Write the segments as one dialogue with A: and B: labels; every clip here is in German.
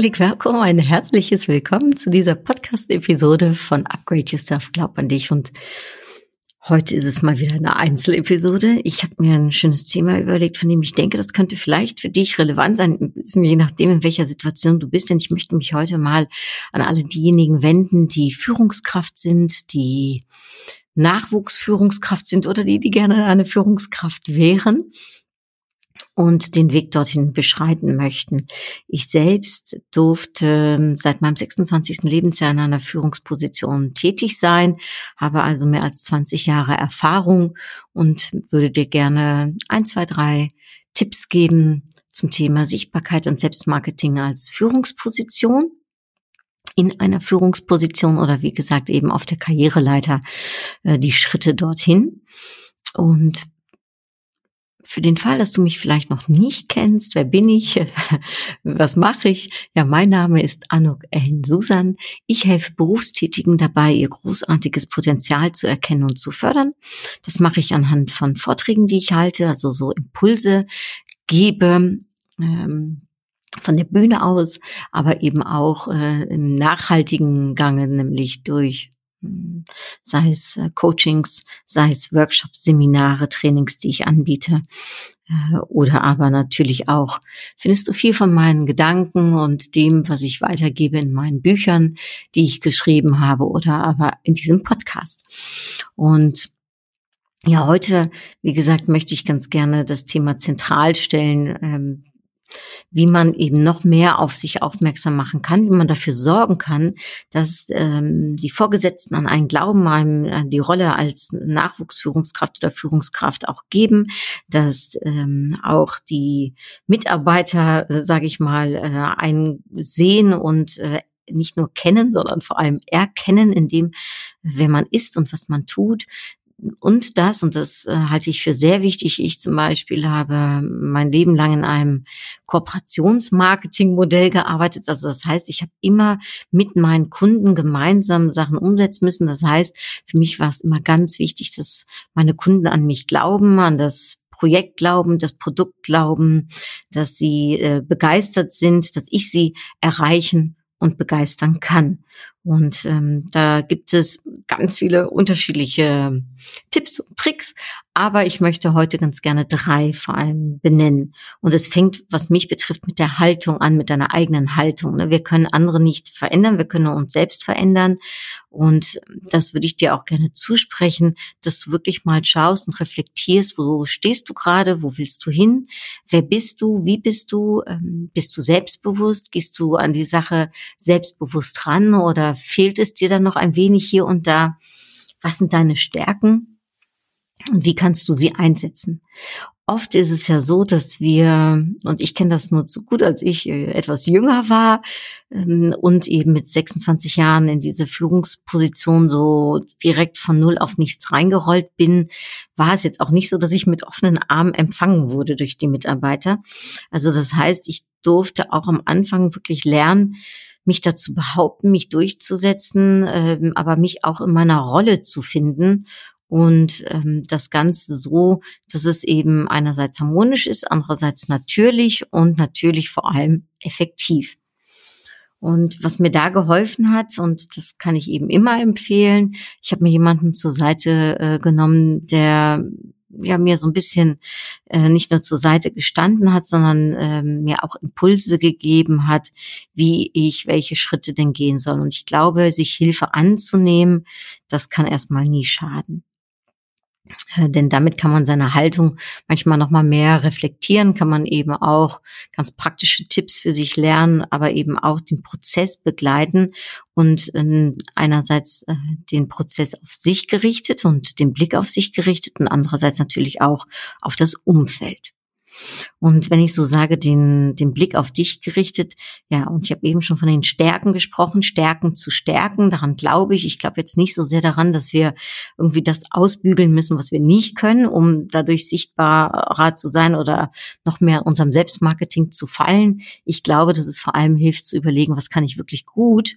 A: Herzlich willkommen, ein herzliches Willkommen zu dieser Podcast-Episode von Upgrade Yourself, glaub an dich. Und heute ist es mal wieder eine Einzelepisode. Ich habe mir ein schönes Thema überlegt, von dem ich denke, das könnte vielleicht für dich relevant sein, je nachdem, in welcher Situation du bist. Denn ich möchte mich heute mal an alle diejenigen wenden, die Führungskraft sind, die Nachwuchsführungskraft sind oder die, die gerne eine Führungskraft wären und den Weg dorthin beschreiten möchten. Ich selbst durfte ähm, seit meinem 26. Lebensjahr in einer Führungsposition tätig sein, habe also mehr als 20 Jahre Erfahrung und würde dir gerne ein, zwei, drei Tipps geben zum Thema Sichtbarkeit und Selbstmarketing als Führungsposition in einer Führungsposition oder wie gesagt eben auf der Karriereleiter äh, die Schritte dorthin. Und für den Fall, dass du mich vielleicht noch nicht kennst, wer bin ich, was mache ich? Ja, mein Name ist Anuk Ellen Susan. Ich helfe Berufstätigen dabei, ihr großartiges Potenzial zu erkennen und zu fördern. Das mache ich anhand von Vorträgen, die ich halte, also so Impulse gebe. Ähm, von der Bühne aus, aber eben auch äh, im nachhaltigen Gange, nämlich durch sei es äh, Coachings, sei es Workshops, Seminare, Trainings, die ich anbiete. Äh, oder aber natürlich auch findest du viel von meinen Gedanken und dem, was ich weitergebe in meinen Büchern, die ich geschrieben habe oder aber in diesem Podcast. Und ja, heute, wie gesagt, möchte ich ganz gerne das Thema zentral stellen, ähm, wie man eben noch mehr auf sich aufmerksam machen kann, wie man dafür sorgen kann, dass ähm, die Vorgesetzten an einen Glauben, an die Rolle als Nachwuchsführungskraft oder Führungskraft auch geben, dass ähm, auch die Mitarbeiter, äh, sage ich mal, äh, einen sehen und äh, nicht nur kennen, sondern vor allem erkennen, in dem, wer man ist und was man tut, und das, und das äh, halte ich für sehr wichtig, ich zum Beispiel habe mein Leben lang in einem Kooperationsmarketingmodell gearbeitet. Also das heißt, ich habe immer mit meinen Kunden gemeinsam Sachen umsetzen müssen. Das heißt, für mich war es immer ganz wichtig, dass meine Kunden an mich glauben, an das Projekt glauben, das Produkt glauben, dass sie äh, begeistert sind, dass ich sie erreichen und begeistern kann. Und ähm, da gibt es ganz viele unterschiedliche Tipps und Tricks, aber ich möchte heute ganz gerne drei vor allem benennen. Und es fängt, was mich betrifft, mit der Haltung an, mit deiner eigenen Haltung. Ne? Wir können andere nicht verändern, wir können uns selbst verändern. Und das würde ich dir auch gerne zusprechen, dass du wirklich mal schaust und reflektierst, wo stehst du gerade, wo willst du hin, wer bist du, wie bist du, ähm, bist du selbstbewusst, gehst du an die Sache selbstbewusst ran oder fehlt es dir dann noch ein wenig hier und da? Was sind deine Stärken? Und wie kannst du sie einsetzen? Oft ist es ja so, dass wir, und ich kenne das nur zu gut, als ich äh, etwas jünger war ähm, und eben mit 26 Jahren in diese Führungsposition so direkt von null auf nichts reingerollt bin, war es jetzt auch nicht so, dass ich mit offenen Armen empfangen wurde durch die Mitarbeiter. Also das heißt, ich durfte auch am Anfang wirklich lernen, mich dazu behaupten, mich durchzusetzen, ähm, aber mich auch in meiner Rolle zu finden und ähm, das Ganze so, dass es eben einerseits harmonisch ist, andererseits natürlich und natürlich vor allem effektiv. Und was mir da geholfen hat, und das kann ich eben immer empfehlen, ich habe mir jemanden zur Seite äh, genommen, der ja mir so ein bisschen äh, nicht nur zur Seite gestanden hat, sondern äh, mir auch Impulse gegeben hat, wie ich welche Schritte denn gehen soll. Und ich glaube, sich Hilfe anzunehmen, das kann erstmal nie schaden. Äh, denn damit kann man seine Haltung manchmal noch mal mehr reflektieren, kann man eben auch ganz praktische Tipps für sich lernen, aber eben auch den Prozess begleiten und äh, einerseits äh, den Prozess auf sich gerichtet und den Blick auf sich gerichtet und andererseits natürlich auch auf das Umfeld. Und wenn ich so sage, den, den Blick auf dich gerichtet, ja, und ich habe eben schon von den Stärken gesprochen, Stärken zu stärken, daran glaube ich. Ich glaube jetzt nicht so sehr daran, dass wir irgendwie das ausbügeln müssen, was wir nicht können, um dadurch sichtbarer zu sein oder noch mehr unserem Selbstmarketing zu fallen. Ich glaube, dass es vor allem hilft zu überlegen, was kann ich wirklich gut,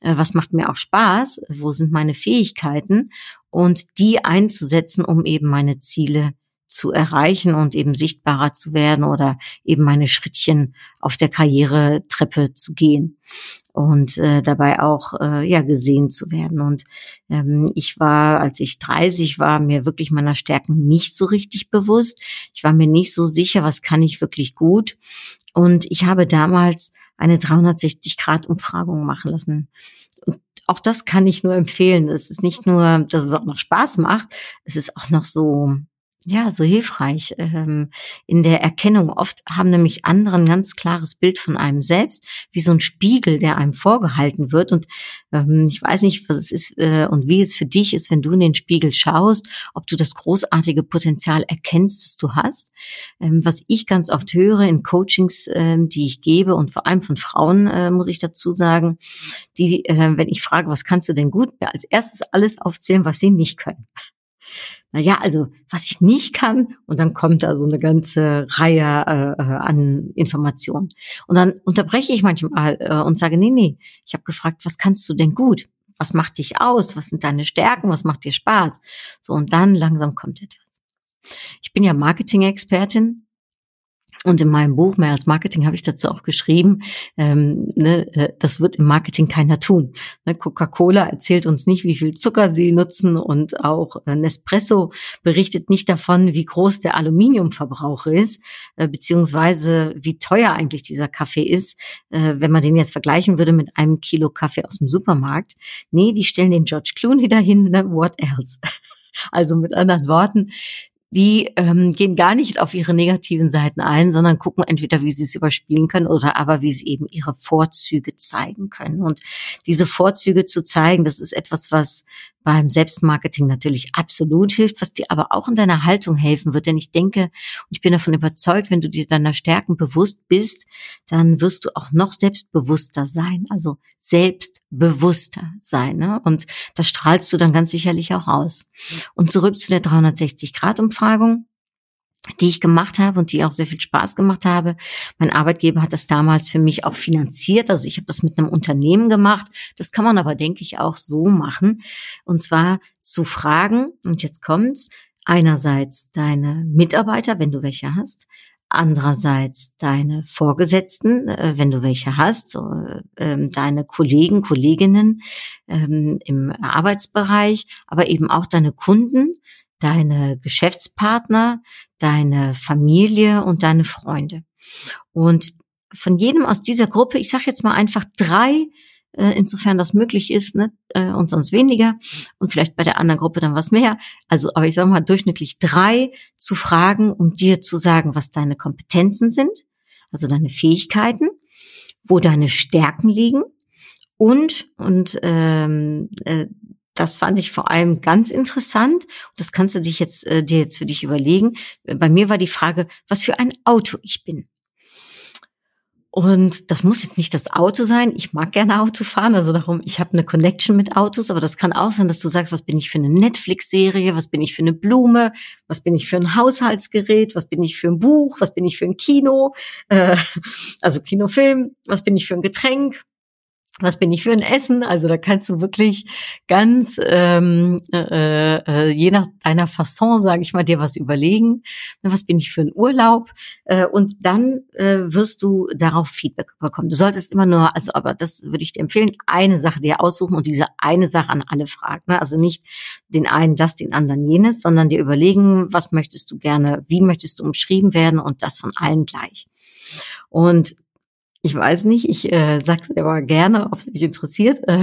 A: äh, was macht mir auch Spaß, wo sind meine Fähigkeiten und die einzusetzen, um eben meine Ziele zu erreichen und eben sichtbarer zu werden oder eben meine Schrittchen auf der Karrieretreppe zu gehen und äh, dabei auch äh, ja gesehen zu werden. Und ähm, ich war, als ich 30 war, mir wirklich meiner Stärken nicht so richtig bewusst. Ich war mir nicht so sicher, was kann ich wirklich gut. Und ich habe damals eine 360-Grad-Umfragung machen lassen. Und auch das kann ich nur empfehlen. Es ist nicht nur, dass es auch noch Spaß macht, es ist auch noch so ja, so hilfreich ähm, in der Erkennung. Oft haben nämlich andere ein ganz klares Bild von einem selbst, wie so ein Spiegel, der einem vorgehalten wird. Und ähm, ich weiß nicht, was es ist äh, und wie es für dich ist, wenn du in den Spiegel schaust, ob du das großartige Potenzial erkennst, das du hast. Ähm, was ich ganz oft höre in Coachings, ähm, die ich gebe und vor allem von Frauen, äh, muss ich dazu sagen, die, äh, wenn ich frage, was kannst du denn gut, als erstes alles aufzählen, was sie nicht können na ja, also was ich nicht kann, und dann kommt da so eine ganze Reihe äh, äh, an Informationen. Und dann unterbreche ich manchmal äh, und sage, nee, nee, ich habe gefragt, was kannst du denn gut? Was macht dich aus? Was sind deine Stärken? Was macht dir Spaß? So, und dann langsam kommt etwas. Ich bin ja Marketing-Expertin und in meinem Buch Mehr als Marketing habe ich dazu auch geschrieben, ähm, ne, äh, das wird im Marketing keiner tun. Ne, Coca-Cola erzählt uns nicht, wie viel Zucker sie nutzen und auch äh, Nespresso berichtet nicht davon, wie groß der Aluminiumverbrauch ist, äh, beziehungsweise wie teuer eigentlich dieser Kaffee ist, äh, wenn man den jetzt vergleichen würde mit einem Kilo Kaffee aus dem Supermarkt. Nee, die stellen den George Clooney dahin, ne, what else? Also mit anderen Worten, die ähm, gehen gar nicht auf ihre negativen Seiten ein, sondern gucken entweder, wie sie es überspielen können oder aber, wie sie eben ihre Vorzüge zeigen können. Und diese Vorzüge zu zeigen, das ist etwas, was beim Selbstmarketing natürlich absolut hilft, was dir aber auch in deiner Haltung helfen wird. Denn ich denke und ich bin davon überzeugt, wenn du dir deiner Stärken bewusst bist, dann wirst du auch noch selbstbewusster sein, also selbstbewusster sein. Ne? Und das strahlst du dann ganz sicherlich auch aus. Und zurück zu der 360-Grad-Umfragung die ich gemacht habe und die auch sehr viel Spaß gemacht habe. Mein Arbeitgeber hat das damals für mich auch finanziert. Also ich habe das mit einem Unternehmen gemacht. Das kann man aber, denke ich, auch so machen. Und zwar zu fragen, und jetzt kommt's, einerseits deine Mitarbeiter, wenn du welche hast, andererseits deine Vorgesetzten, äh, wenn du welche hast, äh, deine Kollegen, Kolleginnen ähm, im Arbeitsbereich, aber eben auch deine Kunden, deine Geschäftspartner, deine Familie und deine Freunde. Und von jedem aus dieser Gruppe, ich sage jetzt mal einfach drei, äh, insofern das möglich ist, ne, äh, und sonst weniger und vielleicht bei der anderen Gruppe dann was mehr. Also, aber ich sage mal durchschnittlich drei zu fragen, um dir zu sagen, was deine Kompetenzen sind, also deine Fähigkeiten, wo deine Stärken liegen und und ähm, äh, das fand ich vor allem ganz interessant. Das kannst du dich jetzt, äh, dir jetzt für dich überlegen. Bei mir war die Frage, was für ein Auto ich bin. Und das muss jetzt nicht das Auto sein. Ich mag gerne Auto fahren, also darum, ich habe eine Connection mit Autos, aber das kann auch sein, dass du sagst, was bin ich für eine Netflix-Serie, was bin ich für eine Blume, was bin ich für ein Haushaltsgerät, was bin ich für ein Buch, was bin ich für ein Kino, äh, also Kinofilm, was bin ich für ein Getränk, was bin ich für ein Essen? Also da kannst du wirklich ganz ähm, äh, äh, je nach deiner Fasson, sage ich mal, dir was überlegen. Was bin ich für ein Urlaub? Äh, und dann äh, wirst du darauf Feedback bekommen. Du solltest immer nur, also aber das würde ich dir empfehlen, eine Sache dir aussuchen und diese eine Sache an alle fragen. Ne? Also nicht den einen das, den anderen jenes, sondern dir überlegen, was möchtest du gerne, wie möchtest du umschrieben werden und das von allen gleich. Und ich weiß nicht, ich äh, sag's aber gerne, ob es dich interessiert, äh,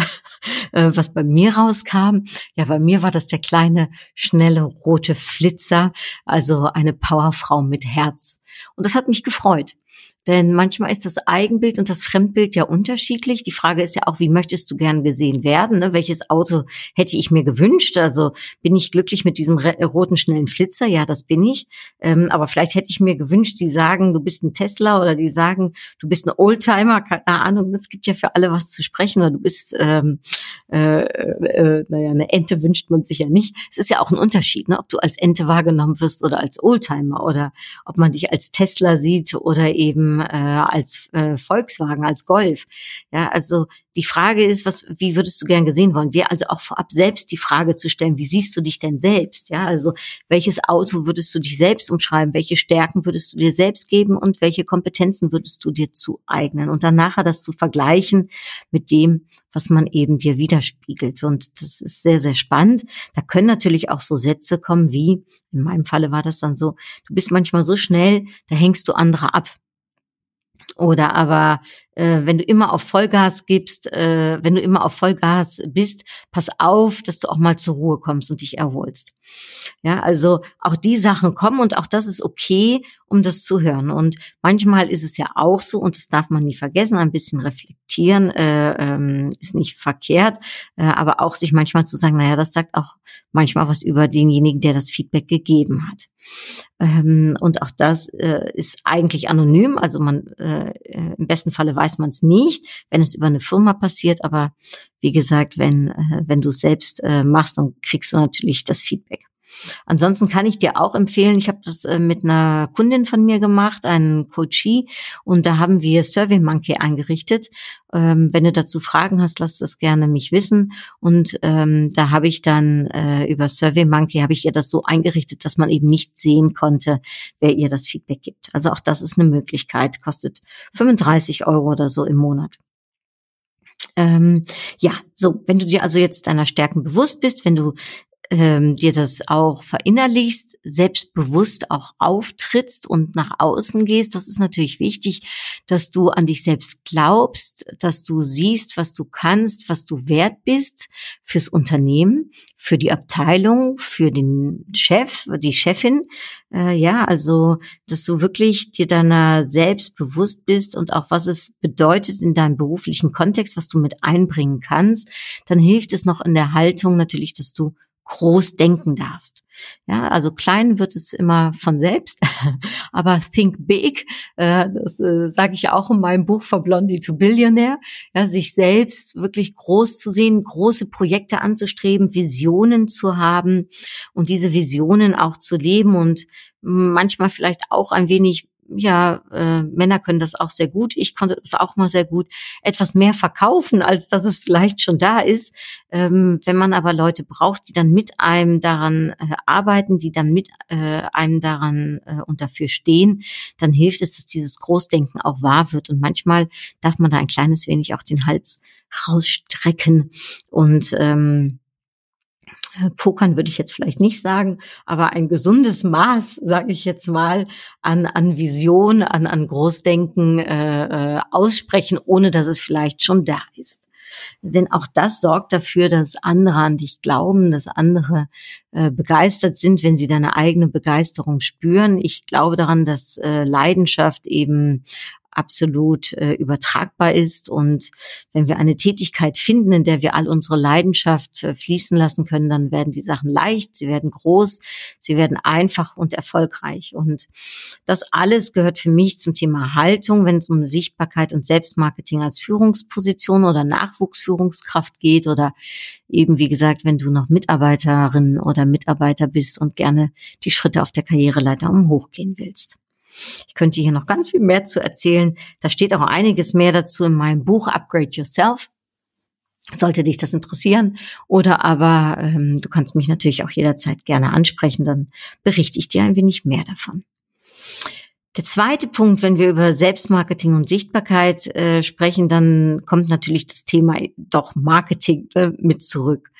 A: äh, was bei mir rauskam. Ja, bei mir war das der kleine, schnelle, rote Flitzer, also eine Powerfrau mit Herz. Und das hat mich gefreut. Denn manchmal ist das Eigenbild und das Fremdbild ja unterschiedlich. Die Frage ist ja auch, wie möchtest du gern gesehen werden? Ne? Welches Auto hätte ich mir gewünscht? Also bin ich glücklich mit diesem roten schnellen Flitzer? Ja, das bin ich. Ähm, aber vielleicht hätte ich mir gewünscht, die sagen, du bist ein Tesla oder die sagen, du bist ein Oldtimer. Keine Ahnung, es gibt ja für alle was zu sprechen. Oder du bist, ähm, äh, äh, naja, eine Ente wünscht man sich ja nicht. Es ist ja auch ein Unterschied, ne? ob du als Ente wahrgenommen wirst oder als Oldtimer oder ob man dich als Tesla sieht oder eben äh, als äh, Volkswagen, als Golf. Ja, also die Frage ist, was, wie würdest du gern gesehen wollen? Dir also auch vorab selbst die Frage zu stellen, wie siehst du dich denn selbst? Ja, also welches Auto würdest du dich selbst umschreiben? Welche Stärken würdest du dir selbst geben und welche Kompetenzen würdest du dir zueignen? Und dann nachher das zu vergleichen mit dem, was man eben dir widerspiegelt. Und das ist sehr, sehr spannend. Da können natürlich auch so Sätze kommen wie, in meinem Falle war das dann so, du bist manchmal so schnell, da hängst du andere ab. Oder aber äh, wenn du immer auf Vollgas gibst, äh, wenn du immer auf Vollgas bist, pass auf, dass du auch mal zur Ruhe kommst und dich erholst. Ja, also auch die Sachen kommen und auch das ist okay, um das zu hören. Und manchmal ist es ja auch so, und das darf man nie vergessen, ein bisschen reflektieren äh, ähm, ist nicht verkehrt, äh, aber auch sich manchmal zu sagen, naja, das sagt auch manchmal was über denjenigen, der das Feedback gegeben hat. Ähm, und auch das äh, ist eigentlich anonym, also man äh, äh im besten Falle weiß man es nicht, wenn es über eine Firma passiert, aber wie gesagt, wenn, äh, wenn du es selbst äh, machst, dann kriegst du natürlich das Feedback. Ansonsten kann ich dir auch empfehlen, ich habe das äh, mit einer Kundin von mir gemacht, einen Coachie, und da haben wir SurveyMonkey eingerichtet. Ähm, wenn du dazu Fragen hast, lass das gerne mich wissen. Und ähm, da habe ich dann äh, über SurveyMonkey habe ich ihr das so eingerichtet, dass man eben nicht sehen konnte, wer ihr das Feedback gibt. Also auch das ist eine Möglichkeit, kostet 35 Euro oder so im Monat. Ähm, ja, so, wenn du dir also jetzt deiner Stärken bewusst bist, wenn du ähm, dir das auch verinnerlichst, selbstbewusst auch auftrittst und nach außen gehst. Das ist natürlich wichtig, dass du an dich selbst glaubst, dass du siehst, was du kannst, was du wert bist fürs Unternehmen, für die Abteilung, für den Chef, die Chefin. Äh, ja, also, dass du wirklich dir deiner selbst bewusst bist und auch was es bedeutet in deinem beruflichen Kontext, was du mit einbringen kannst. Dann hilft es noch in der Haltung natürlich, dass du groß denken darfst. Ja, also klein wird es immer von selbst, aber think big, äh, das äh, sage ich auch in meinem Buch For Blondie to Billionaire, ja, sich selbst wirklich groß zu sehen, große Projekte anzustreben, Visionen zu haben und diese Visionen auch zu leben und manchmal vielleicht auch ein wenig ja, äh, Männer können das auch sehr gut. Ich konnte das auch mal sehr gut. Etwas mehr verkaufen, als dass es vielleicht schon da ist. Ähm, wenn man aber Leute braucht, die dann mit einem daran äh, arbeiten, die dann mit äh, einem daran äh, und dafür stehen, dann hilft es, dass dieses Großdenken auch wahr wird. Und manchmal darf man da ein kleines wenig auch den Hals rausstrecken und ähm, äh, Pokern würde ich jetzt vielleicht nicht sagen, aber ein gesundes Maß, sage ich jetzt mal, an, an Vision, an, an Großdenken äh, äh, aussprechen, ohne dass es vielleicht schon da ist. Denn auch das sorgt dafür, dass andere an dich glauben, dass andere äh, begeistert sind, wenn sie deine eigene Begeisterung spüren. Ich glaube daran, dass äh, Leidenschaft eben absolut äh, übertragbar ist. Und wenn wir eine Tätigkeit finden, in der wir all unsere Leidenschaft äh, fließen lassen können, dann werden die Sachen leicht, sie werden groß, sie werden einfach und erfolgreich. Und das alles gehört für mich zum Thema Haltung, wenn es um Sichtbarkeit und Selbstmarketing als Führungsposition oder Nachwuchsführungskraft geht oder eben, wie gesagt, wenn du noch Mitarbeiterin oder Mitarbeiter bist und gerne die Schritte auf der Karriereleiter um hochgehen willst. Ich könnte hier noch ganz viel mehr zu erzählen. Da steht auch einiges mehr dazu in meinem Buch Upgrade Yourself. Sollte dich das interessieren. Oder aber ähm, du kannst mich natürlich auch jederzeit gerne ansprechen, dann berichte ich dir ein wenig mehr davon. Der zweite Punkt, wenn wir über Selbstmarketing und Sichtbarkeit äh, sprechen, dann kommt natürlich das Thema doch Marketing äh, mit zurück.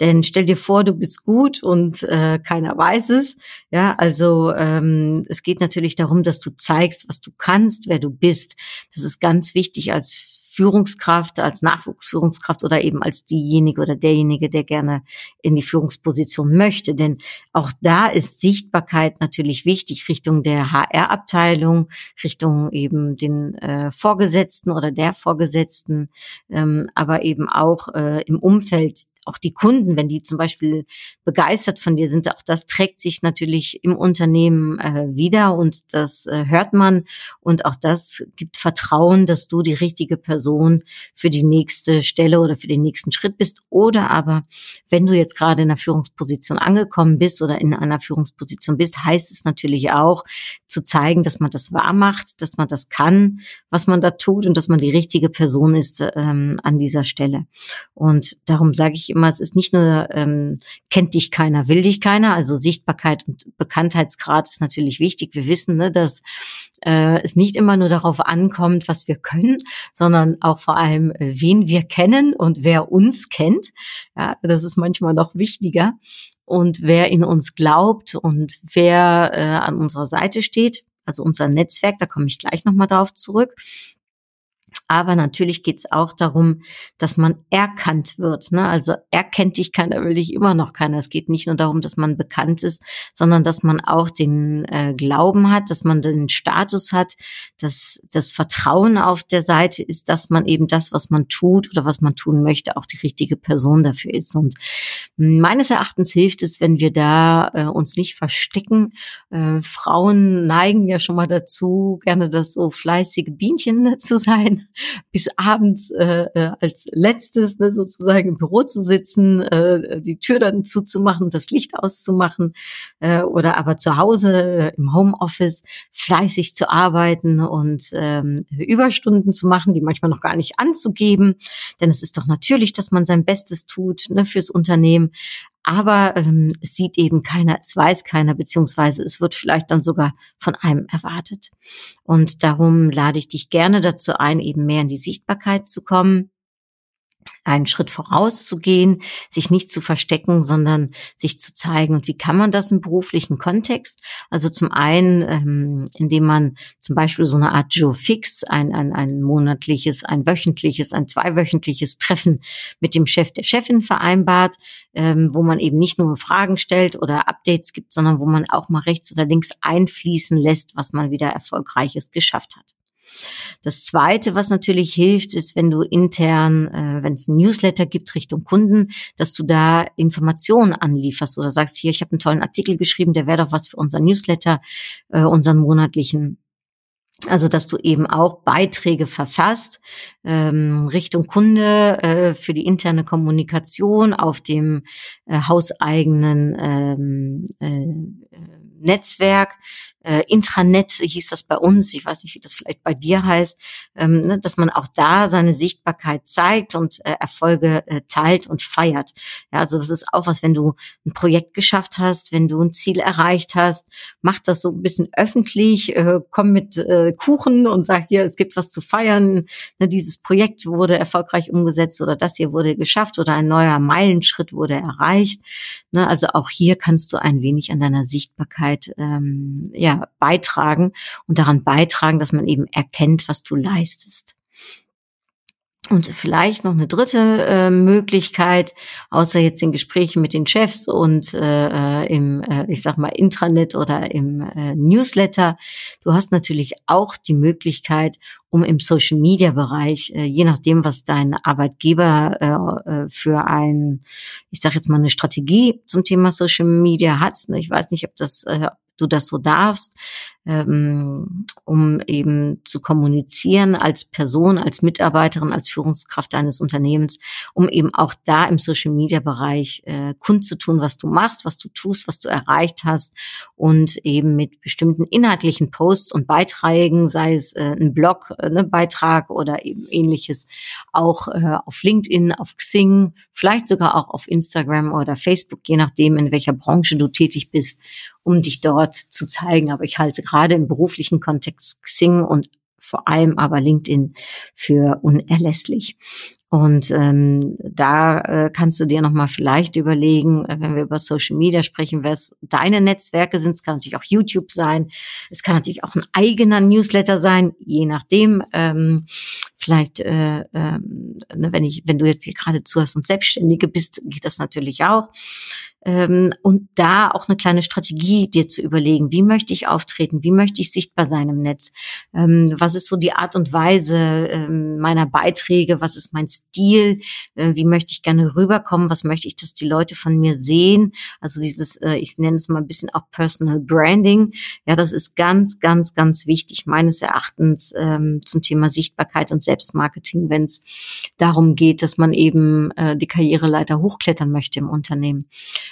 A: Denn stell dir vor, du bist gut und äh, keiner weiß es. Ja, also ähm, es geht natürlich darum, dass du zeigst, was du kannst, wer du bist. Das ist ganz wichtig als Führungskraft, als Nachwuchsführungskraft oder eben als diejenige oder derjenige, der gerne in die Führungsposition möchte. Denn auch da ist Sichtbarkeit natürlich wichtig Richtung der HR-Abteilung, Richtung eben den äh, Vorgesetzten oder der Vorgesetzten, ähm, aber eben auch äh, im Umfeld auch die Kunden, wenn die zum Beispiel begeistert von dir sind, auch das trägt sich natürlich im Unternehmen äh, wieder und das äh, hört man und auch das gibt Vertrauen, dass du die richtige Person für die nächste Stelle oder für den nächsten Schritt bist oder aber wenn du jetzt gerade in einer Führungsposition angekommen bist oder in einer Führungsposition bist, heißt es natürlich auch zu zeigen, dass man das wahr macht, dass man das kann, was man da tut und dass man die richtige Person ist ähm, an dieser Stelle. Und darum sage ich immer, immer, es ist nicht nur, ähm, kennt dich keiner, will dich keiner. Also Sichtbarkeit und Bekanntheitsgrad ist natürlich wichtig. Wir wissen, ne, dass äh, es nicht immer nur darauf ankommt, was wir können, sondern auch vor allem, äh, wen wir kennen und wer uns kennt. Ja, das ist manchmal noch wichtiger. Und wer in uns glaubt und wer äh, an unserer Seite steht, also unser Netzwerk, da komme ich gleich nochmal drauf zurück. Aber natürlich geht es auch darum, dass man erkannt wird. Ne? Also erkennt dich keiner, will dich immer noch keiner. Es geht nicht nur darum, dass man bekannt ist, sondern dass man auch den äh, Glauben hat, dass man den Status hat, dass das Vertrauen auf der Seite ist, dass man eben das, was man tut oder was man tun möchte, auch die richtige Person dafür ist. Und meines Erachtens hilft es, wenn wir da äh, uns nicht verstecken. Äh, Frauen neigen ja schon mal dazu, gerne das so fleißige Bienchen zu sein bis abends äh, äh, als letztes ne, sozusagen im Büro zu sitzen, äh, die Tür dann zuzumachen, das Licht auszumachen äh, oder aber zu Hause äh, im Homeoffice fleißig zu arbeiten und ähm, Überstunden zu machen, die manchmal noch gar nicht anzugeben. Denn es ist doch natürlich, dass man sein Bestes tut ne, fürs Unternehmen aber ähm, es sieht eben keiner, es weiß keiner, beziehungsweise es wird vielleicht dann sogar von einem erwartet. Und darum lade ich dich gerne dazu ein, eben mehr in die Sichtbarkeit zu kommen einen Schritt vorauszugehen, sich nicht zu verstecken, sondern sich zu zeigen. Und wie kann man das im beruflichen Kontext? Also zum einen, ähm, indem man zum Beispiel so eine Art Joe Fix, ein, ein, ein monatliches, ein wöchentliches, ein zweiwöchentliches Treffen mit dem Chef der Chefin vereinbart, ähm, wo man eben nicht nur Fragen stellt oder Updates gibt, sondern wo man auch mal rechts oder links einfließen lässt, was man wieder Erfolgreiches geschafft hat. Das Zweite, was natürlich hilft, ist, wenn du intern, äh, wenn es ein Newsletter gibt Richtung Kunden, dass du da Informationen anlieferst oder sagst, hier, ich habe einen tollen Artikel geschrieben, der wäre doch was für unseren Newsletter, äh, unseren monatlichen. Also, dass du eben auch Beiträge verfasst ähm, Richtung Kunde äh, für die interne Kommunikation auf dem äh, hauseigenen ähm, äh, Netzwerk, äh, Intranet hieß das bei uns, ich weiß nicht, wie das vielleicht bei dir heißt, ähm, ne, dass man auch da seine Sichtbarkeit zeigt und äh, Erfolge äh, teilt und feiert. Ja, also das ist auch was, wenn du ein Projekt geschafft hast, wenn du ein Ziel erreicht hast, mach das so ein bisschen öffentlich, äh, komm mit äh, Kuchen und sag hier, es gibt was zu feiern, ne, dieses Projekt wurde erfolgreich umgesetzt oder das hier wurde geschafft oder ein neuer Meilenschritt wurde erreicht. Ne, also auch hier kannst du ein wenig an deiner Sichtbarkeit ähm, ja beitragen und daran beitragen, dass man eben erkennt, was du leistest. Und vielleicht noch eine dritte äh, Möglichkeit, außer jetzt in Gesprächen mit den Chefs und äh, im, äh, ich sag mal, Intranet oder im äh, Newsletter. Du hast natürlich auch die Möglichkeit, um im Social Media Bereich, äh, je nachdem, was dein Arbeitgeber äh, äh für ein, ich sag jetzt mal, eine Strategie zum Thema Social Media hat. Ich weiß nicht, ob das, äh, du das so darfst, ähm, um eben zu kommunizieren als Person, als Mitarbeiterin, als Führungskraft deines Unternehmens, um eben auch da im Social Media Bereich äh, kundzutun, was du machst, was du tust, was du erreicht hast und eben mit bestimmten inhaltlichen Posts und Beiträgen, sei es äh, ein Blog, äh, ne, Beitrag oder eben ähnliches, auch äh, auf LinkedIn, auf Xing, vielleicht sogar auch auf Instagram oder Facebook, je nachdem, in welcher Branche du tätig bist um dich dort zu zeigen. Aber ich halte gerade im beruflichen Kontext Xing und vor allem aber LinkedIn für unerlässlich. Und ähm, da äh, kannst du dir nochmal vielleicht überlegen, äh, wenn wir über Social Media sprechen, was deine Netzwerke sind. Es kann natürlich auch YouTube sein. Es kann natürlich auch ein eigener Newsletter sein, je nachdem. Ähm, vielleicht, äh, äh, wenn ich, wenn du jetzt hier gerade zuhörst und Selbstständige bist, geht das natürlich auch ähm, und da auch eine kleine Strategie dir zu überlegen, wie möchte ich auftreten, wie möchte ich sichtbar sein im Netz, ähm, was ist so die Art und Weise ähm, meiner Beiträge, was ist mein Stil, äh, wie möchte ich gerne rüberkommen, was möchte ich, dass die Leute von mir sehen, also dieses, äh, ich nenne es mal ein bisschen auch Personal Branding, ja, das ist ganz, ganz, ganz wichtig meines Erachtens ähm, zum Thema Sichtbarkeit und Selbstmarketing, wenn es darum geht, dass man eben äh, die Karriereleiter hochklettern möchte im Unternehmen.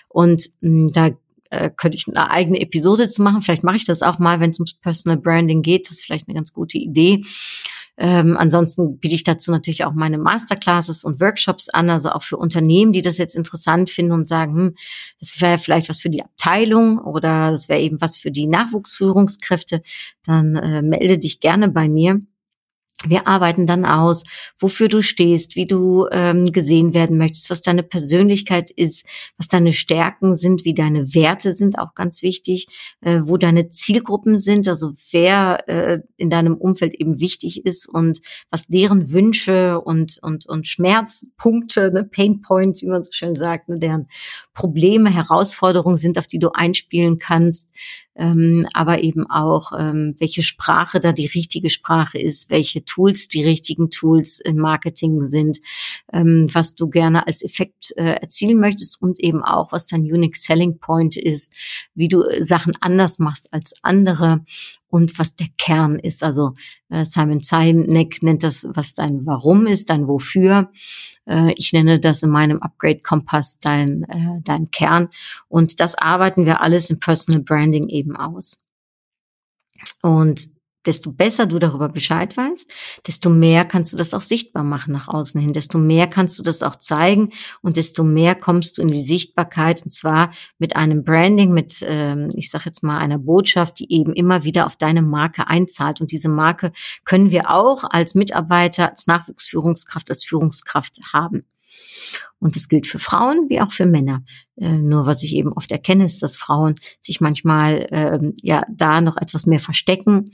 A: Und mh, hm, da äh, könnte ich eine eigene Episode zu machen. Vielleicht mache ich das auch mal, wenn es ums Personal Branding geht. Das ist vielleicht eine ganz gute Idee. Ähm, ansonsten biete ich dazu natürlich auch meine Masterclasses und Workshops an, also auch für Unternehmen, die das jetzt interessant finden und sagen, hm, das wäre vielleicht was für die Abteilung oder das wäre eben was für die Nachwuchsführungskräfte. Dann äh, melde dich gerne bei mir. Wir arbeiten dann aus, wofür du stehst, wie du ähm, gesehen werden möchtest, was deine Persönlichkeit ist, was deine Stärken sind, wie deine Werte sind, auch ganz wichtig, äh, wo deine Zielgruppen sind, also wer äh, in deinem Umfeld eben wichtig ist und was deren Wünsche und und und Schmerzpunkte, ne, Pain Points, wie man so schön sagt, ne, deren Probleme, Herausforderungen sind, auf die du einspielen kannst ähm, aber eben auch, ähm, welche Sprache da die richtige Sprache ist, welche Tools die richtigen Tools im Marketing sind, ähm, was du gerne als Effekt äh, erzielen möchtest und eben auch, was dein Unique Selling Point ist, wie du Sachen anders machst als andere und was der Kern ist. Also äh, Simon Sinek nennt das, was dein Warum ist, dein Wofür. Äh, ich nenne das in meinem Upgrade-Kompass dein, äh, dein Kern. Und das arbeiten wir alles im Personal Branding eben aus. Und desto besser du darüber Bescheid weißt, desto mehr kannst du das auch sichtbar machen nach außen hin, desto mehr kannst du das auch zeigen und desto mehr kommst du in die Sichtbarkeit und zwar mit einem Branding, mit, ähm, ich sage jetzt mal, einer Botschaft, die eben immer wieder auf deine Marke einzahlt. Und diese Marke können wir auch als Mitarbeiter, als Nachwuchsführungskraft, als Führungskraft haben. Und das gilt für Frauen wie auch für Männer. Äh, nur was ich eben oft erkenne, ist, dass Frauen sich manchmal äh, ja da noch etwas mehr verstecken.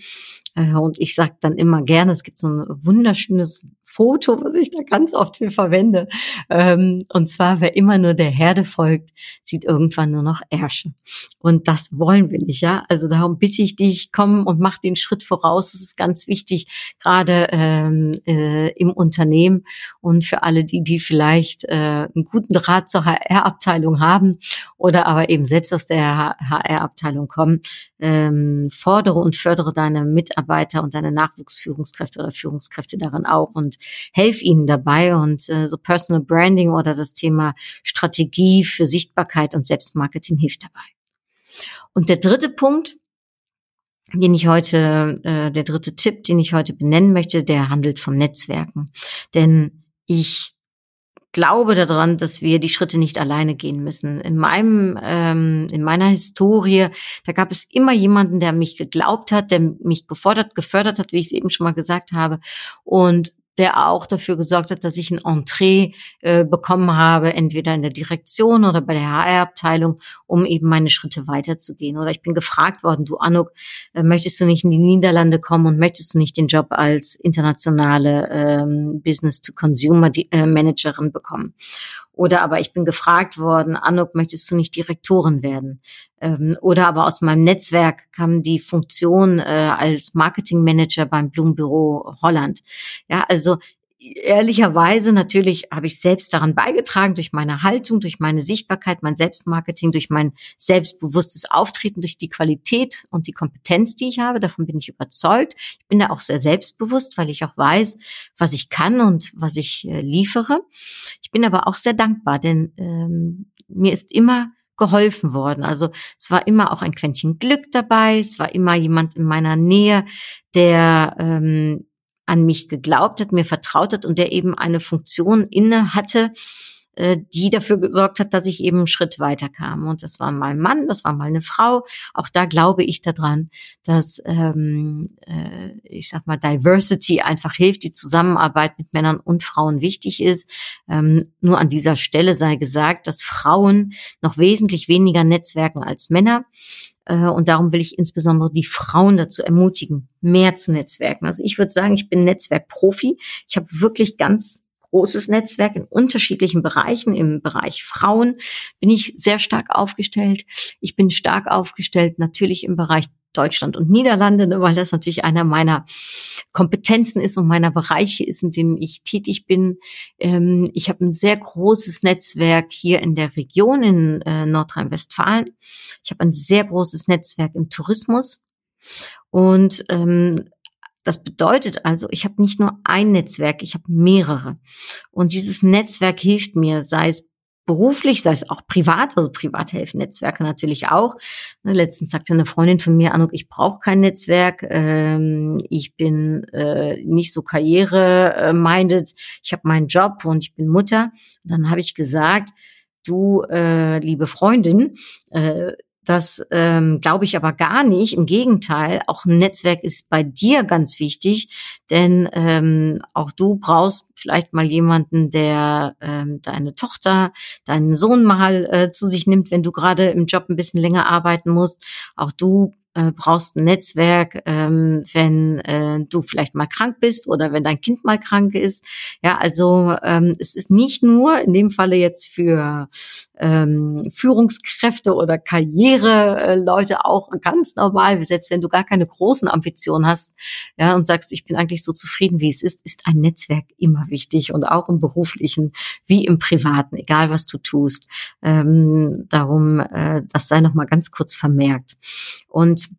A: Äh, und ich sage dann immer gerne, es gibt so ein wunderschönes Foto, was ich da ganz oft für verwende. Ähm, und zwar, wer immer nur der Herde folgt, sieht irgendwann nur noch Ärsche. Und das wollen wir nicht, ja. Also darum bitte ich dich, komm und mach den Schritt voraus. Das ist ganz wichtig, gerade ähm, äh, im Unternehmen und für alle, die, die vielleicht äh, einen guten Draht zur HR-Abteilung haben oder aber eben selbst aus der HR-Abteilung kommen, ähm, fordere und fördere deine Mitarbeiter und deine Nachwuchsführungskräfte oder Führungskräfte darin auch und helf ihnen dabei. Und äh, so Personal Branding oder das Thema Strategie für Sichtbarkeit und Selbstmarketing hilft dabei. Und der dritte Punkt, den ich heute, äh, der dritte Tipp, den ich heute benennen möchte, der handelt vom Netzwerken. Denn ich glaube daran, dass wir die Schritte nicht alleine gehen müssen. In meinem, ähm, in meiner Historie, da gab es immer jemanden, der mich geglaubt hat, der mich gefordert, gefördert hat, wie ich es eben schon mal gesagt habe. Und der auch dafür gesorgt hat, dass ich ein Entree äh, bekommen habe, entweder in der Direktion oder bei der HR-Abteilung, um eben meine Schritte weiterzugehen. Oder ich bin gefragt worden, du Anuk, äh, möchtest du nicht in die Niederlande kommen und möchtest du nicht den Job als internationale ähm, Business-to-Consumer-Managerin äh, bekommen? Oder aber ich bin gefragt worden, Anuk, möchtest du nicht Direktorin werden? Ähm, oder aber aus meinem Netzwerk kam die Funktion äh, als Marketingmanager beim Blumenbüro Holland. Ja, also ehrlicherweise natürlich habe ich selbst daran beigetragen durch meine Haltung, durch meine Sichtbarkeit, mein Selbstmarketing, durch mein selbstbewusstes Auftreten, durch die Qualität und die Kompetenz, die ich habe. Davon bin ich überzeugt. Ich bin da auch sehr selbstbewusst, weil ich auch weiß, was ich kann und was ich äh, liefere. Ich bin aber auch sehr dankbar, denn ähm, mir ist immer geholfen worden. Also es war immer auch ein Quäntchen Glück dabei. Es war immer jemand in meiner Nähe, der ähm, an mich geglaubt hat, mir vertraut hat und der eben eine Funktion inne hatte, äh, die dafür gesorgt hat, dass ich eben einen Schritt weiter kam. Und das war mal ein Mann, das war mal eine Frau. Auch da glaube ich daran, dass ähm, äh, ich sag mal Diversity einfach hilft, die Zusammenarbeit mit Männern und Frauen wichtig ist. Ähm, nur an dieser Stelle sei gesagt, dass Frauen noch wesentlich weniger netzwerken als Männer. Äh, und darum will ich insbesondere die Frauen dazu ermutigen, mehr zu netzwerken. Also ich würde sagen, ich bin Netzwerkprofi. Ich habe wirklich ganz großes Netzwerk in unterschiedlichen Bereichen. Im Bereich Frauen bin ich sehr stark aufgestellt. Ich bin stark aufgestellt natürlich im Bereich Deutschland und Niederlande, ne, weil das natürlich einer meiner Kompetenzen ist und meiner Bereiche ist, in denen ich tätig bin. Ähm, ich habe ein sehr großes Netzwerk hier in der Region in äh, Nordrhein-Westfalen. Ich habe ein sehr großes Netzwerk im Tourismus und ähm, das bedeutet also, ich habe nicht nur ein Netzwerk, ich habe mehrere. Und dieses Netzwerk hilft mir, sei es beruflich, sei es auch privat, also privat helfen Netzwerke natürlich auch. Ne, letztens sagte eine Freundin von mir, Anuk, ich brauche kein Netzwerk, ähm, ich bin äh, nicht so karriere-minded, ich habe meinen Job und ich bin Mutter. Und dann habe ich gesagt, du, äh, liebe Freundin, äh, das ähm, glaube ich aber gar nicht. Im Gegenteil, auch ein Netzwerk ist bei dir ganz wichtig, denn ähm, auch du brauchst vielleicht mal jemanden, der ähm, deine Tochter, deinen Sohn mal äh, zu sich nimmt, wenn du gerade im Job ein bisschen länger arbeiten musst. Auch du äh, brauchst ein Netzwerk, ähm, wenn äh, du vielleicht mal krank bist oder wenn dein Kind mal krank ist. Ja, also ähm, es ist nicht nur in dem Falle jetzt für ähm, Führungskräfte oder Karriereleute auch ganz normal, selbst wenn du gar keine großen Ambitionen hast, ja, und sagst, ich bin eigentlich so zufrieden, wie es ist, ist ein Netzwerk immer wichtig und auch im beruflichen wie im privaten, egal was du tust. Ähm, darum, äh, das sei noch mal ganz kurz vermerkt. Und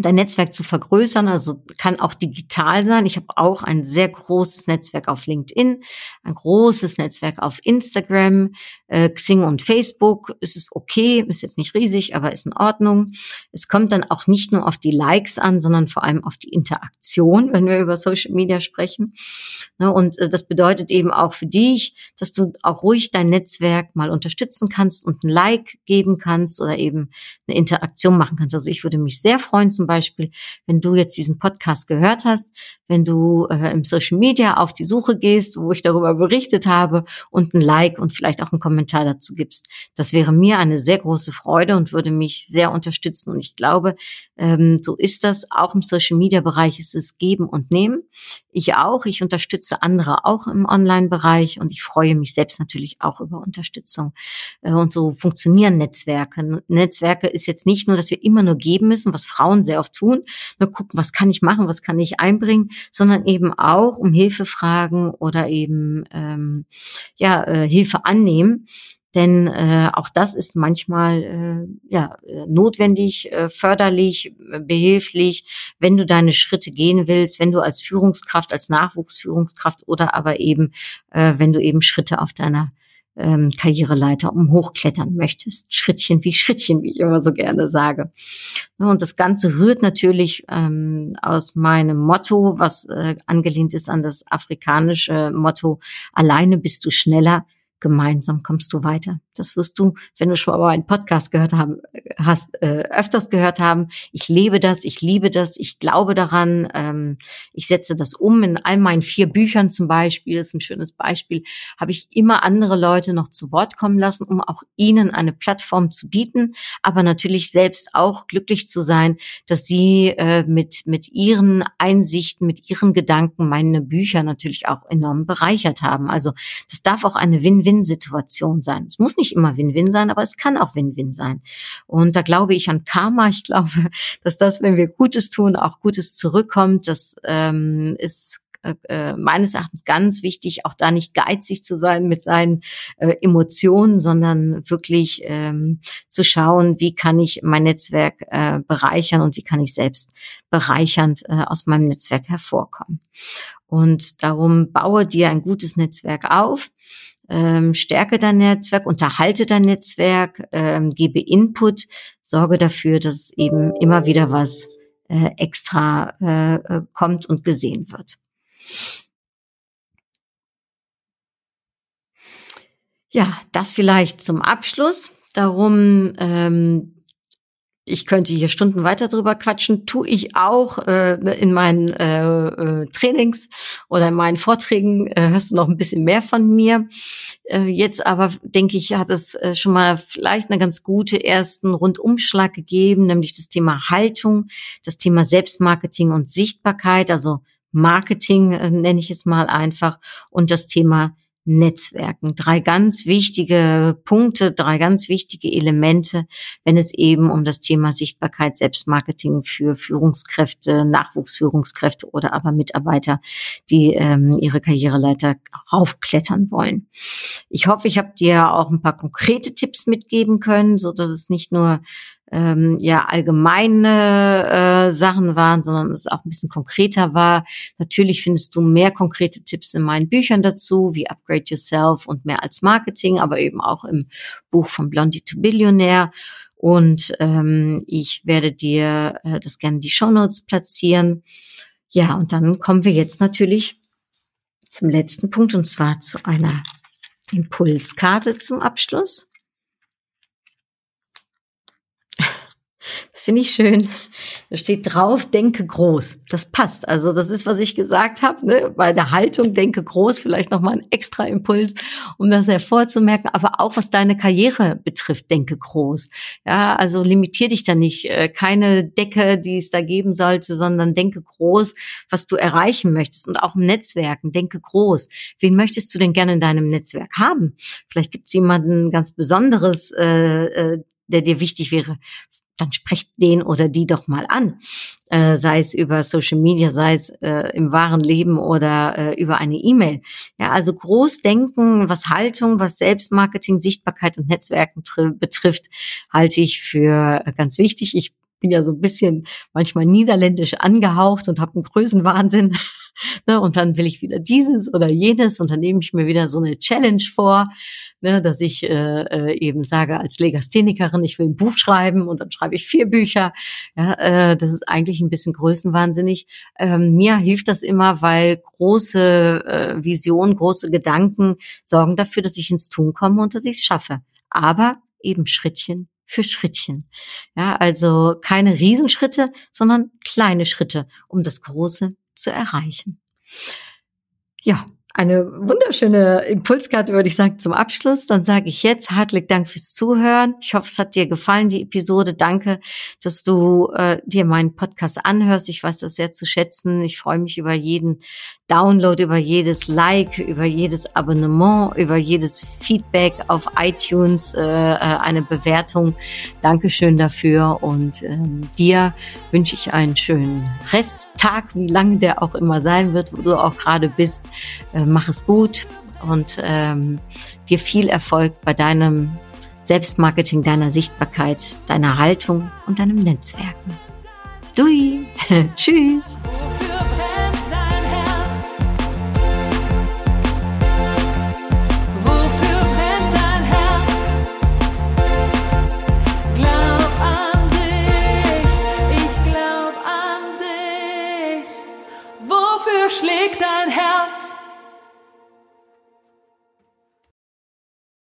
A: dein Netzwerk zu vergrößern. Also kann auch digital sein. Ich habe auch ein sehr großes Netzwerk auf LinkedIn, ein großes Netzwerk auf Instagram, äh, Xing und Facebook. Es ist okay, ist jetzt nicht riesig, aber ist in Ordnung. Es kommt dann auch nicht nur auf die Likes an, sondern vor allem auf die Interaktion, wenn wir über Social Media sprechen. Ne, und äh, das bedeutet eben auch für dich, dass du auch ruhig dein Netzwerk mal unterstützen kannst und ein Like geben kannst oder eben eine Interaktion machen kannst. Also ich würde mich sehr freuen, zum Beispiel, wenn du jetzt diesen Podcast gehört hast, wenn du äh, im Social Media auf die Suche gehst, wo ich darüber berichtet habe und ein Like und vielleicht auch einen Kommentar dazu gibst. Das wäre mir eine sehr große Freude und würde mich sehr unterstützen. Und ich glaube, ähm, so ist das. Auch im Social Media Bereich ist es geben und nehmen. Ich auch. Ich unterstütze andere auch im Online-Bereich und ich freue mich selbst natürlich auch über Unterstützung. Äh, und so funktionieren Netzwerke. Netzwerke ist jetzt nicht nur, dass wir immer nur geben müssen, was Frauen sehr oft tun, nur gucken, was kann ich machen, was kann ich einbringen, sondern eben auch um Hilfe fragen oder eben ähm, ja äh, Hilfe annehmen. Denn äh, auch das ist manchmal äh, ja, notwendig, äh, förderlich, äh, behilflich, wenn du deine Schritte gehen willst, wenn du als Führungskraft, als Nachwuchsführungskraft oder aber eben, äh, wenn du eben Schritte auf deiner ähm, Karriereleiter um hochklettern möchtest. Schrittchen wie Schrittchen, wie ich immer so gerne sage. Und das Ganze rührt natürlich ähm, aus meinem Motto, was äh, angelehnt ist an das afrikanische Motto, alleine bist du schneller, gemeinsam kommst du weiter. Das wirst du, wenn du schon mal einen Podcast gehört haben, hast, äh, öfters gehört haben. Ich lebe das, ich liebe das, ich glaube daran. Ähm, ich setze das um. In all meinen vier Büchern zum Beispiel, das ist ein schönes Beispiel, habe ich immer andere Leute noch zu Wort kommen lassen, um auch ihnen eine Plattform zu bieten, aber natürlich selbst auch glücklich zu sein, dass sie äh, mit, mit ihren Einsichten, mit ihren Gedanken meine Bücher natürlich auch enorm bereichert haben. Also das darf auch eine Win Win-Win-Situation sein. Es muss nicht immer Win-Win sein, aber es kann auch Win-Win sein. Und da glaube ich an Karma. Ich glaube, dass das, wenn wir Gutes tun, auch Gutes zurückkommt. Das ähm, ist äh, äh, meines Erachtens ganz wichtig, auch da nicht geizig zu sein mit seinen äh, Emotionen, sondern wirklich ähm, zu schauen, wie kann ich mein Netzwerk äh, bereichern und wie kann ich selbst bereichernd äh, aus meinem Netzwerk hervorkommen. Und darum baue dir ein gutes Netzwerk auf ähm, stärke dein Netzwerk, unterhalte dein Netzwerk, ähm, gebe Input, sorge dafür, dass eben immer wieder was äh, extra äh, äh, kommt und gesehen wird. Ja, das vielleicht zum Abschluss. Darum, ähm, ich könnte hier Stunden weiter drüber quatschen, tue ich auch äh, in meinen äh, äh, Trainings oder in meinen Vorträgen, äh, hörst du noch ein bisschen mehr von mir. Äh, jetzt aber, denke ich, hat es äh, schon mal vielleicht eine ganz gute ersten Rundumschlag gegeben, nämlich das Thema Haltung, das Thema Selbstmarketing und Sichtbarkeit, also Marketing äh, nenne ich es mal einfach, und das Thema Netzwerken. Drei ganz wichtige Punkte, drei ganz wichtige Elemente, wenn es eben um das Thema Sichtbarkeit, Selbstmarketing für Führungskräfte, Nachwuchsführungskräfte oder aber Mitarbeiter, die ähm, ihre Karriereleiter raufklettern wollen. Ich hoffe, ich habe dir auch ein paar konkrete Tipps mitgeben können, so dass es nicht nur ähm, ja allgemeine äh, Sachen waren, sondern es auch ein bisschen konkreter war. Natürlich findest du mehr konkrete Tipps in meinen Büchern dazu, wie Upgrade Yourself und mehr als Marketing, aber eben auch im Buch von Blondie to Billionaire. Und ähm, ich werde dir äh, das gerne in die Show Notes platzieren. Ja, und dann kommen wir jetzt natürlich zum letzten Punkt und zwar zu einer Impulskarte zum Abschluss. Das finde ich schön. Da steht drauf, denke groß. Das passt. Also das ist, was ich gesagt habe. Ne? Bei der Haltung, denke groß, vielleicht nochmal ein extra Impuls, um das hervorzumerken. Aber auch was deine Karriere betrifft, denke groß. Ja, also limitier dich da nicht. Äh, keine Decke, die es da geben sollte, sondern denke groß, was du erreichen möchtest. Und auch im Netzwerken, denke groß. Wen möchtest du denn gerne in deinem Netzwerk haben? Vielleicht gibt es jemanden ganz Besonderes, äh, äh, der dir wichtig wäre dann sprecht den oder die doch mal an, äh, sei es über Social Media, sei es äh, im wahren Leben oder äh, über eine E-Mail. Ja, also groß denken, was Haltung, was Selbstmarketing, Sichtbarkeit und Netzwerken betrifft, halte ich für ganz wichtig. Ich bin ja so ein bisschen manchmal niederländisch angehaucht und habe einen Größenwahnsinn. ne, und dann will ich wieder dieses oder jenes und dann nehme ich mir wieder so eine Challenge vor, ne, dass ich äh, äh, eben sage als Legasthenikerin, ich will ein Buch schreiben und dann schreibe ich vier Bücher. Ja, äh, das ist eigentlich ein bisschen größenwahnsinnig. Ähm, mir hilft das immer, weil große äh, Visionen, große Gedanken sorgen dafür, dass ich ins Tun komme und dass ich es schaffe. Aber eben Schrittchen für Schrittchen. Ja, also keine Riesenschritte, sondern kleine Schritte, um das Große zu erreichen. Ja, eine wunderschöne Impulskarte, würde ich sagen, zum Abschluss. Dann sage ich jetzt herzlich Dank fürs Zuhören. Ich hoffe, es hat dir gefallen, die Episode. Danke, dass du äh, dir meinen Podcast anhörst. Ich weiß das sehr zu schätzen. Ich freue mich über jeden Download, über jedes Like, über jedes Abonnement, über jedes Feedback auf iTunes, äh, äh eine Bewertung. Dankeschön dafür und ähm, dir wünsche ich einen schönen Resttag, wie lange der auch immer sein wird, wo du auch gerade bist. Äh, mach es gut und ähm, dir viel Erfolg bei deinem Selbstmarketing, deiner Sichtbarkeit, deiner Haltung und deinem Netzwerken. Dui, tschüss. schlägt dein Herz?